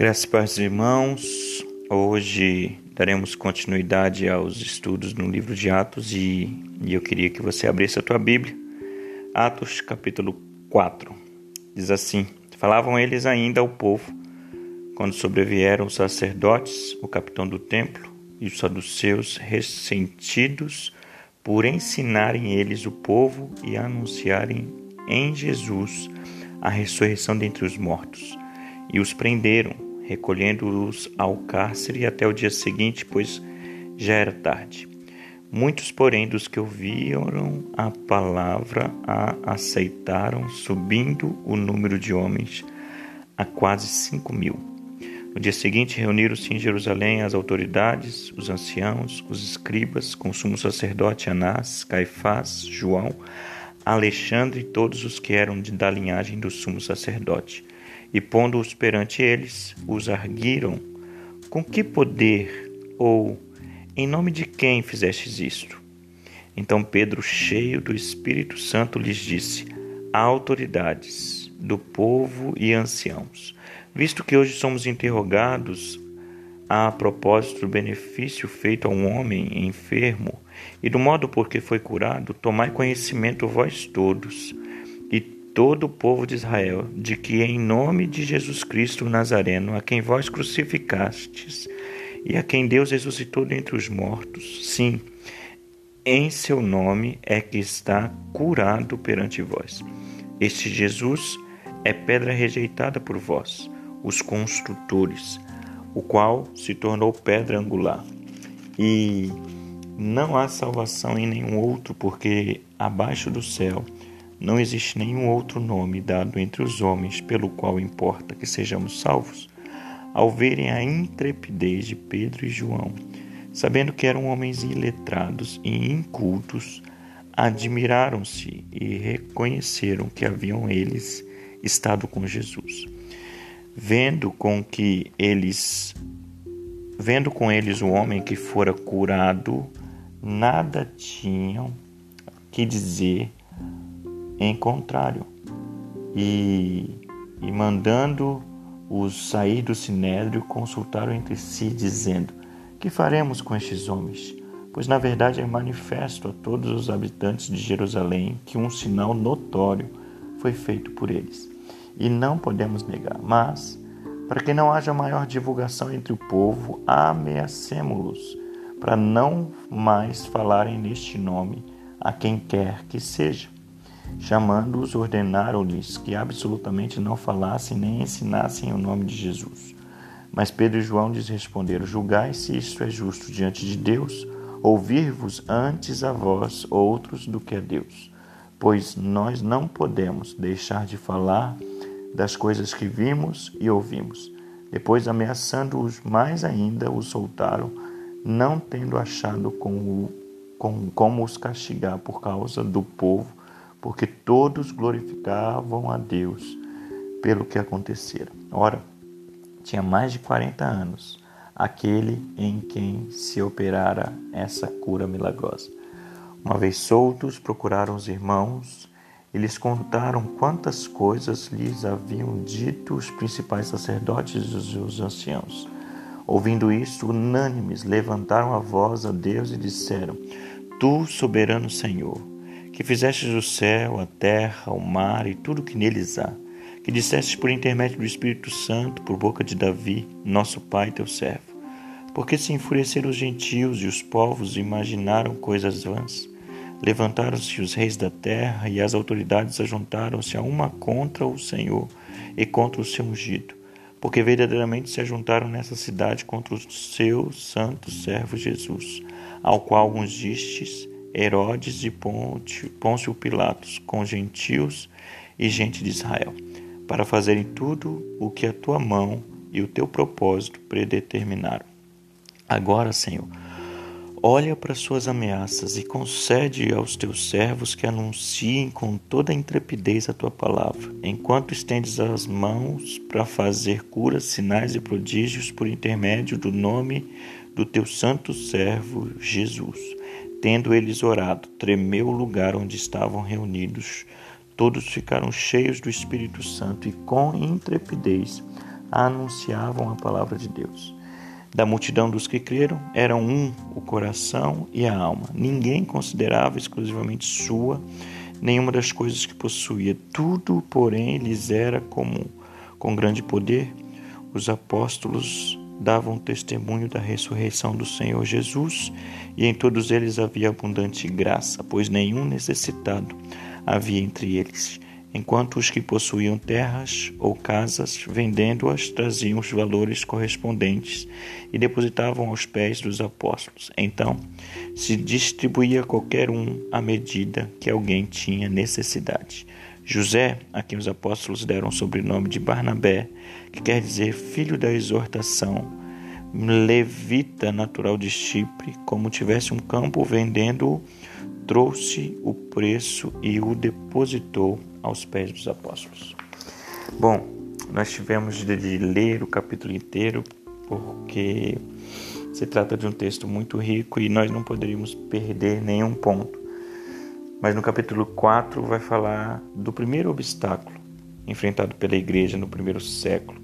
Graças para os irmãos. Hoje daremos continuidade aos estudos no livro de Atos e, e, eu queria que você abrisse a tua Bíblia. Atos, capítulo 4. Diz assim: Falavam eles ainda ao povo quando sobrevieram os sacerdotes, o capitão do templo e os saduceus ressentidos por ensinarem eles o povo e anunciarem em Jesus a ressurreição dentre os mortos. E os prenderam recolhendo-os ao cárcere até o dia seguinte, pois já era tarde. Muitos, porém, dos que ouviram a palavra a aceitaram, subindo o número de homens a quase cinco mil. No dia seguinte, reuniram-se em Jerusalém as autoridades, os anciãos, os escribas, com o sumo sacerdote Anás, Caifás, João, Alexandre e todos os que eram da linhagem do sumo sacerdote e pondo-os perante eles, os arguiram: Com que poder ou em nome de quem fizestes isto? Então Pedro, cheio do Espírito Santo, lhes disse: Autoridades do povo e anciãos, visto que hoje somos interrogados a propósito do benefício feito a um homem enfermo e do modo por que foi curado, tomai conhecimento vós todos todo o povo de Israel, de que em nome de Jesus Cristo Nazareno, a quem vós crucificastes e a quem Deus ressuscitou dentre os mortos, sim, em seu nome é que está curado perante vós. Este Jesus é pedra rejeitada por vós, os construtores, o qual se tornou pedra angular. E não há salvação em nenhum outro, porque abaixo do céu não existe nenhum outro nome dado entre os homens pelo qual importa que sejamos salvos. Ao verem a intrepidez de Pedro e João, sabendo que eram homens iletrados e incultos, admiraram-se e reconheceram que haviam eles estado com Jesus. Vendo com que eles vendo com eles o homem que fora curado, nada tinham que dizer em contrário, e, e mandando-os sair do sinédrio, consultaram entre si, dizendo: Que faremos com estes homens? Pois na verdade é manifesto a todos os habitantes de Jerusalém que um sinal notório foi feito por eles. E não podemos negar, mas, para que não haja maior divulgação entre o povo, ameacemos-los, para não mais falarem neste nome a quem quer que seja. Chamando-os, ordenaram-lhes que absolutamente não falassem nem ensinassem o nome de Jesus. Mas Pedro e João lhes responderam: Julgai se isto é justo diante de Deus, ouvir-vos antes a vós outros do que a Deus. Pois nós não podemos deixar de falar das coisas que vimos e ouvimos. Depois, ameaçando-os mais ainda, os soltaram, não tendo achado com com, como os castigar por causa do povo porque todos glorificavam a Deus pelo que acontecera. Ora, tinha mais de 40 anos aquele em quem se operara essa cura milagrosa. Uma vez soltos, procuraram os irmãos e lhes contaram quantas coisas lhes haviam dito os principais sacerdotes e os anciãos. Ouvindo isto, unânimes levantaram a voz a Deus e disseram: Tu, soberano Senhor, que fizestes o céu, a terra, o mar e tudo que neles há, que dissestes por intermédio do Espírito Santo, por boca de Davi, nosso pai, teu servo. Porque se enfureceram os gentios e os povos imaginaram coisas vãs. Levantaram-se os reis da terra e as autoridades ajuntaram-se a uma contra o Senhor e contra o seu ungido, porque verdadeiramente se ajuntaram nessa cidade contra o seu santo servo Jesus, ao qual ungistes Herodes e Pôncio Pilatos, com gentios e gente de Israel, para fazerem tudo o que a tua mão e o teu propósito predeterminaram. Agora, Senhor, olha para suas ameaças e concede aos teus servos que anunciem com toda a intrepidez a tua palavra, enquanto estendes as mãos para fazer curas, sinais e prodígios por intermédio do nome do teu santo servo Jesus Tendo eles orado, tremeu o lugar onde estavam reunidos. Todos ficaram cheios do Espírito Santo e, com intrepidez, anunciavam a palavra de Deus. Da multidão dos que creram, eram um o coração e a alma. Ninguém considerava exclusivamente sua nenhuma das coisas que possuía. Tudo, porém, lhes era comum. Com grande poder, os apóstolos davam testemunho da ressurreição do Senhor Jesus, e em todos eles havia abundante graça, pois nenhum necessitado havia entre eles enquanto os que possuíam terras ou casas, vendendo-as, traziam os valores correspondentes e depositavam aos pés dos apóstolos. Então, se distribuía qualquer um à medida que alguém tinha necessidade. José, a quem os apóstolos deram o sobrenome de Barnabé, que quer dizer filho da exortação, levita natural de Chipre, como tivesse um campo vendendo-o, trouxe o preço e o depositou aos pés dos apóstolos. Bom, nós tivemos de ler o capítulo inteiro porque se trata de um texto muito rico e nós não poderíamos perder nenhum ponto. Mas no capítulo 4 vai falar do primeiro obstáculo enfrentado pela igreja no primeiro século,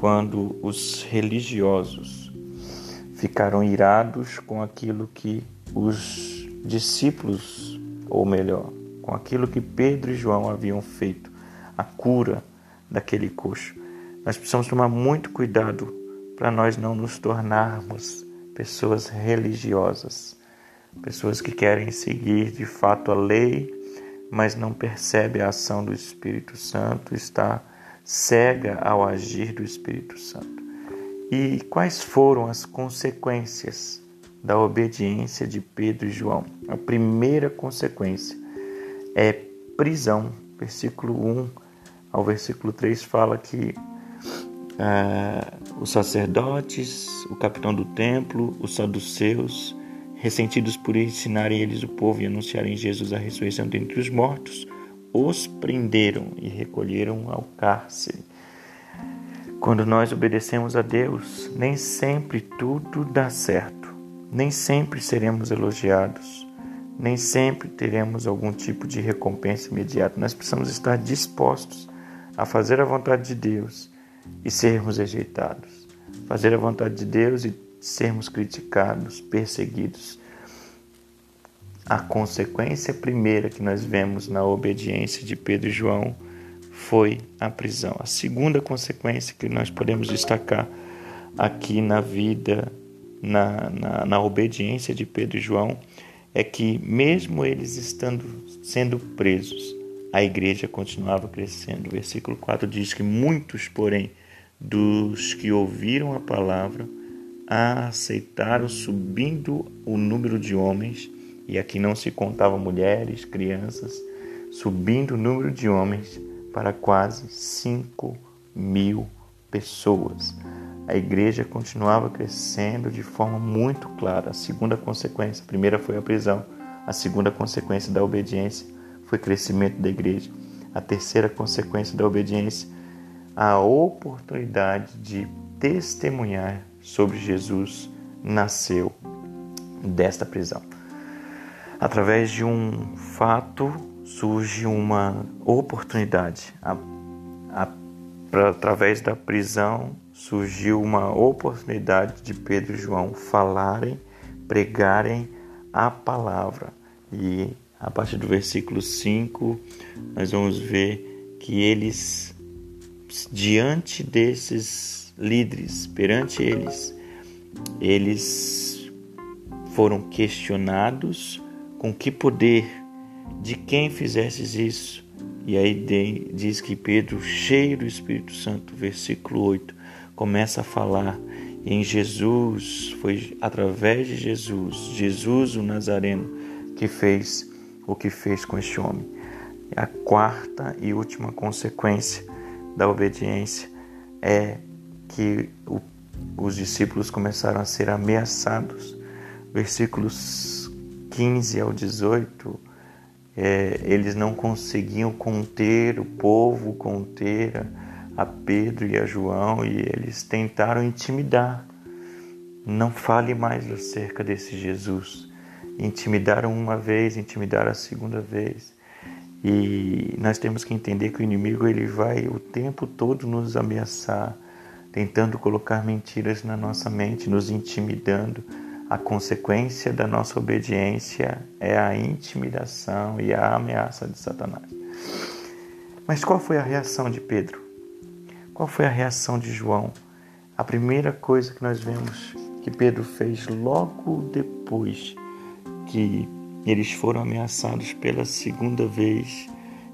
quando os religiosos ficaram irados com aquilo que os discípulos, ou melhor, com aquilo que Pedro e João haviam feito, a cura daquele coxo. Nós precisamos tomar muito cuidado para nós não nos tornarmos pessoas religiosas, pessoas que querem seguir de fato a lei, mas não percebe a ação do Espírito Santo, está cega ao agir do Espírito Santo. E quais foram as consequências da obediência de Pedro e João? A primeira consequência é prisão. Versículo 1 ao versículo 3 fala que uh, os sacerdotes, o capitão do templo, os saduceus, ressentidos por ensinarem eles o povo e anunciarem Jesus a ressurreição dentre os mortos, os prenderam e recolheram ao cárcere. Quando nós obedecemos a Deus, nem sempre tudo dá certo, nem sempre seremos elogiados, nem sempre teremos algum tipo de recompensa imediata. Nós precisamos estar dispostos a fazer a vontade de Deus e sermos rejeitados. Fazer a vontade de Deus e sermos criticados, perseguidos. A consequência primeira que nós vemos na obediência de Pedro e João foi a prisão. A segunda consequência que nós podemos destacar aqui na vida, na, na, na obediência de Pedro e João, é que, mesmo eles estando sendo presos, a igreja continuava crescendo. O versículo 4 diz que muitos, porém, dos que ouviram a palavra, a aceitaram, subindo o número de homens, e aqui não se contavam mulheres, crianças, subindo o número de homens para quase 5 mil pessoas a igreja continuava crescendo de forma muito clara. A segunda consequência, a primeira foi a prisão, a segunda consequência da obediência foi o crescimento da igreja. A terceira consequência da obediência, a oportunidade de testemunhar sobre Jesus nasceu desta prisão. Através de um fato surge uma oportunidade. A, a, pra, através da prisão surgiu uma oportunidade de Pedro e João falarem, pregarem a palavra. E a partir do versículo 5, nós vamos ver que eles, diante desses líderes, perante eles, eles foram questionados com que poder, de quem fizesses isso. E aí diz que Pedro, cheio do Espírito Santo, versículo 8, começa a falar em Jesus, foi através de Jesus, Jesus o Nazareno, que fez o que fez com este homem. A quarta e última consequência da obediência é que o, os discípulos começaram a ser ameaçados. Versículos 15 ao 18, é, eles não conseguiam conter o povo, conter a a Pedro e a João e eles tentaram intimidar. Não fale mais acerca desse Jesus. Intimidaram uma vez, intimidaram a segunda vez. E nós temos que entender que o inimigo ele vai o tempo todo nos ameaçar, tentando colocar mentiras na nossa mente, nos intimidando. A consequência da nossa obediência é a intimidação e a ameaça de Satanás. Mas qual foi a reação de Pedro? Qual foi a reação de João? A primeira coisa que nós vemos que Pedro fez logo depois que eles foram ameaçados pela segunda vez,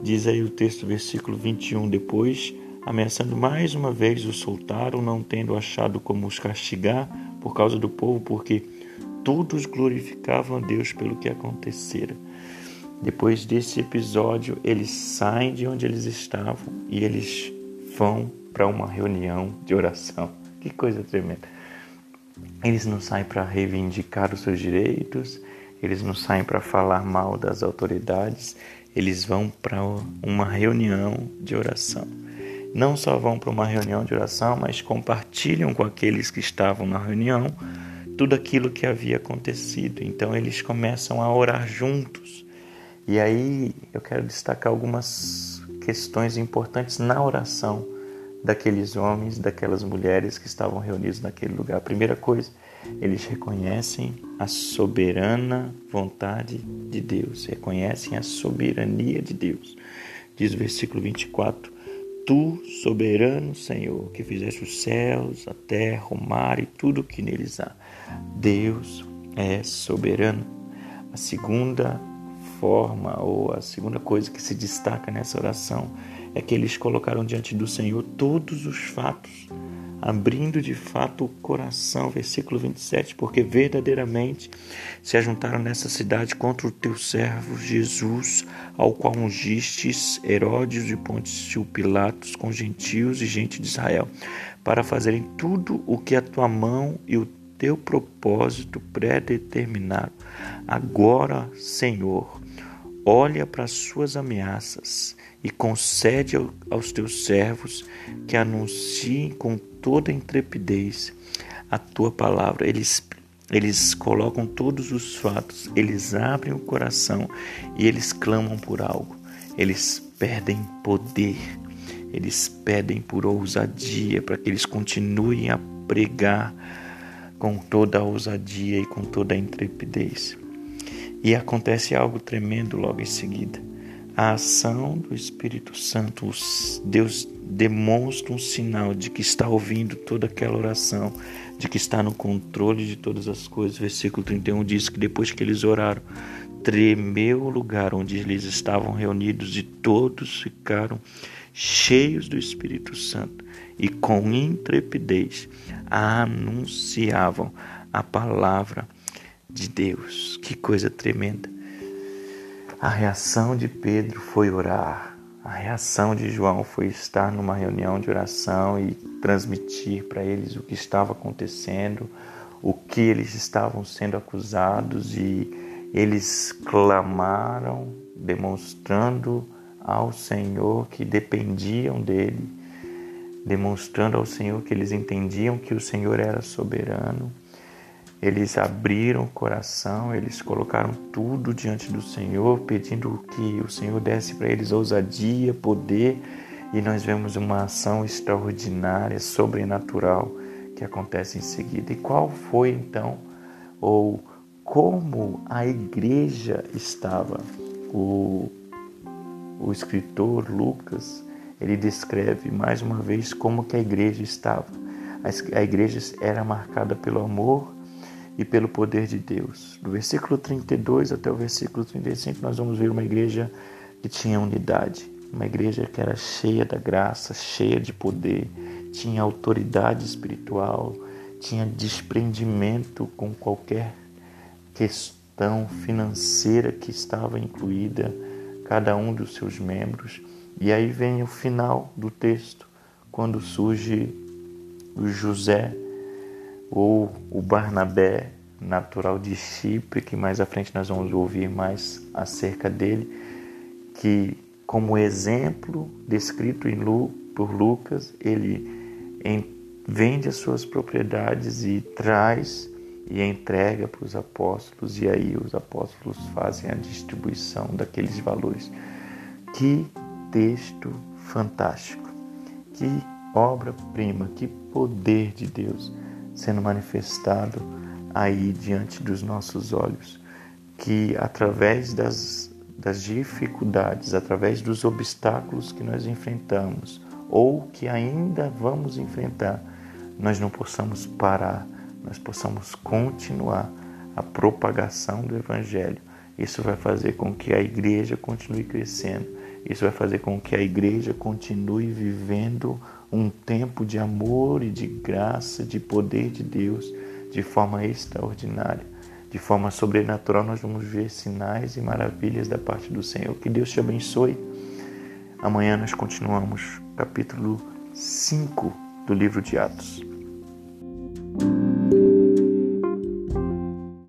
diz aí o texto, versículo 21, depois ameaçando mais uma vez, o soltaram, não tendo achado como os castigar por causa do povo, porque todos glorificavam a Deus pelo que acontecera. Depois desse episódio, eles saem de onde eles estavam e eles vão para uma reunião de oração. Que coisa tremenda. Eles não saem para reivindicar os seus direitos, eles não saem para falar mal das autoridades, eles vão para uma reunião de oração não só vão para uma reunião de oração, mas compartilham com aqueles que estavam na reunião tudo aquilo que havia acontecido. Então eles começam a orar juntos. E aí eu quero destacar algumas questões importantes na oração daqueles homens, daquelas mulheres que estavam reunidos naquele lugar. A primeira coisa, eles reconhecem a soberana vontade de Deus, reconhecem a soberania de Deus. Diz o versículo 24: Tu, soberano Senhor, que fizeste os céus, a terra, o mar e tudo o que neles há. Deus é soberano. A segunda forma ou a segunda coisa que se destaca nessa oração é que eles colocaram diante do Senhor todos os fatos abrindo de fato o coração, versículo 27, porque verdadeiramente se ajuntaram nessa cidade contra o teu servo Jesus, ao qual ungistes Herodes e Pontes Pilatos com gentios e gente de Israel, para fazerem tudo o que a tua mão e o teu propósito predeterminaram. Agora, Senhor, olha para as suas ameaças e concede aos teus servos que anunciem com toda intrepidez a tua palavra. Eles eles colocam todos os fatos, eles abrem o coração e eles clamam por algo. Eles pedem poder, eles pedem por ousadia para que eles continuem a pregar com toda a ousadia e com toda a intrepidez. E acontece algo tremendo logo em seguida a ação do Espírito Santo, Deus demonstra um sinal de que está ouvindo toda aquela oração, de que está no controle de todas as coisas. Versículo 31 diz que depois que eles oraram, tremeu o lugar onde eles estavam reunidos e todos ficaram cheios do Espírito Santo e com intrepidez anunciavam a palavra de Deus. Que coisa tremenda! A reação de Pedro foi orar. A reação de João foi estar numa reunião de oração e transmitir para eles o que estava acontecendo, o que eles estavam sendo acusados e eles clamaram, demonstrando ao Senhor que dependiam dele, demonstrando ao Senhor que eles entendiam que o Senhor era soberano eles abriram o coração, eles colocaram tudo diante do Senhor, pedindo que o Senhor desse para eles ousadia, poder, e nós vemos uma ação extraordinária, sobrenatural que acontece em seguida. E qual foi então, ou como a igreja estava? O, o escritor Lucas, ele descreve mais uma vez como que a igreja estava. A igreja era marcada pelo amor, e pelo poder de Deus. Do versículo 32 até o versículo 35, nós vamos ver uma igreja que tinha unidade, uma igreja que era cheia da graça, cheia de poder, tinha autoridade espiritual, tinha desprendimento com qualquer questão financeira que estava incluída cada um dos seus membros. E aí vem o final do texto, quando surge o José ou o Barnabé, natural de Chipre, que mais à frente nós vamos ouvir mais acerca dele, que como exemplo descrito em Lu, por Lucas, ele em, vende as suas propriedades e traz e entrega para os apóstolos, e aí os apóstolos fazem a distribuição daqueles valores. Que texto fantástico! Que obra-prima, que poder de Deus sendo manifestado aí diante dos nossos olhos. Que através das, das dificuldades, através dos obstáculos que nós enfrentamos ou que ainda vamos enfrentar, nós não possamos parar, nós possamos continuar a propagação do Evangelho. Isso vai fazer com que a igreja continue crescendo. Isso vai fazer com que a igreja continue vivendo um tempo de amor e de graça, de poder de Deus, de forma extraordinária. De forma sobrenatural, nós vamos ver sinais e maravilhas da parte do Senhor. Que Deus te abençoe. Amanhã nós continuamos capítulo 5 do livro de Atos.